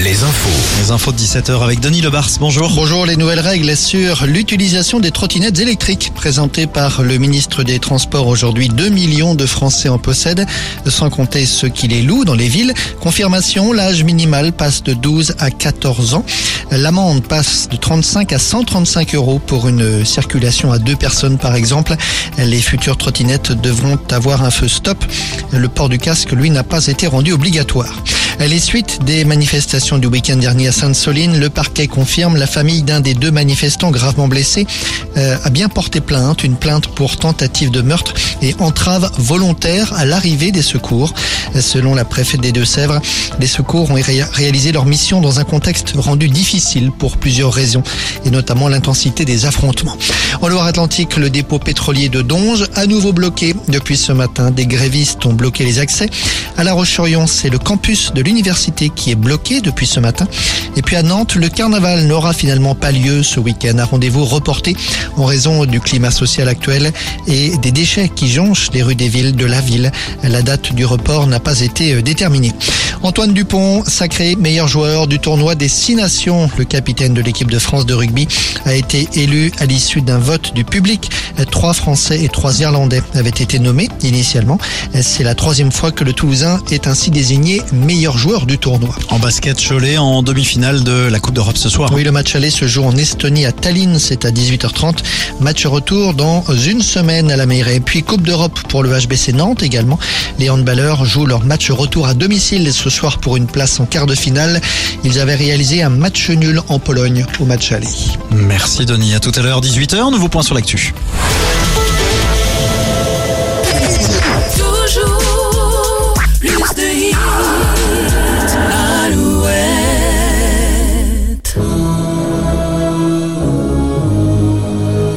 les infos. Les infos de 17h avec Denis Lebars. Bonjour. Bonjour, les nouvelles règles sur l'utilisation des trottinettes électriques présentées par le ministre des Transports aujourd'hui. 2 millions de Français en possèdent, sans compter ceux qui les louent dans les villes. Confirmation, l'âge minimal passe de 12 à 14 ans. L'amende passe de 35 à 135 euros pour une circulation à deux personnes par exemple. Les futures trottinettes devront avoir un feu stop. Le port du casque, lui, n'a pas été rendu obligatoire. Les suites des manifestations du week-end dernier à Sainte-Soline, le parquet confirme la famille d'un des deux manifestants gravement blessés euh, a bien porté plainte, une plainte pour tentative de meurtre et entrave volontaire à l'arrivée des secours. Selon la préfète des Deux-Sèvres, les secours ont réalisé leur mission dans un contexte rendu difficile pour plusieurs raisons et notamment l'intensité des affrontements. En Loire-Atlantique, le dépôt pétrolier de Donge à nouveau bloqué depuis ce matin. Des grévistes ont bloqué les accès. À La Roche-sur-Yon, c'est le campus de l'université qui est bloqué depuis ce matin. Et puis à Nantes, le carnaval n'aura finalement pas lieu ce week-end. Un rendez-vous reporté en raison du climat social actuel et des déchets qui jonchent les rues des villes de la ville. La date du report n'a pas été euh, déterminée. Antoine Dupont, sacré meilleur joueur du tournoi des Six Nations, le capitaine de l'équipe de France de rugby, a été élu à l'issue d'un vote du public. Trois Français et trois Irlandais avaient été nommés initialement. C'est la troisième fois que le Toulousain est ainsi désigné meilleur joueur du tournoi. En basket, Cholet en demi-finale de la Coupe d'Europe ce soir. Oui, le match aller se joue en Estonie à Tallinn, c'est à 18h30. Match retour dans une semaine à la mairie. Puis Coupe d'Europe pour le HBC Nantes également. Les handballeurs jouent leur match retour à domicile ce soir pour une place en quart de finale. Ils avaient réalisé un match nul en Pologne au match aller. Merci Denis. À tout à l'heure, 18h. Nouveau point sur l'actu.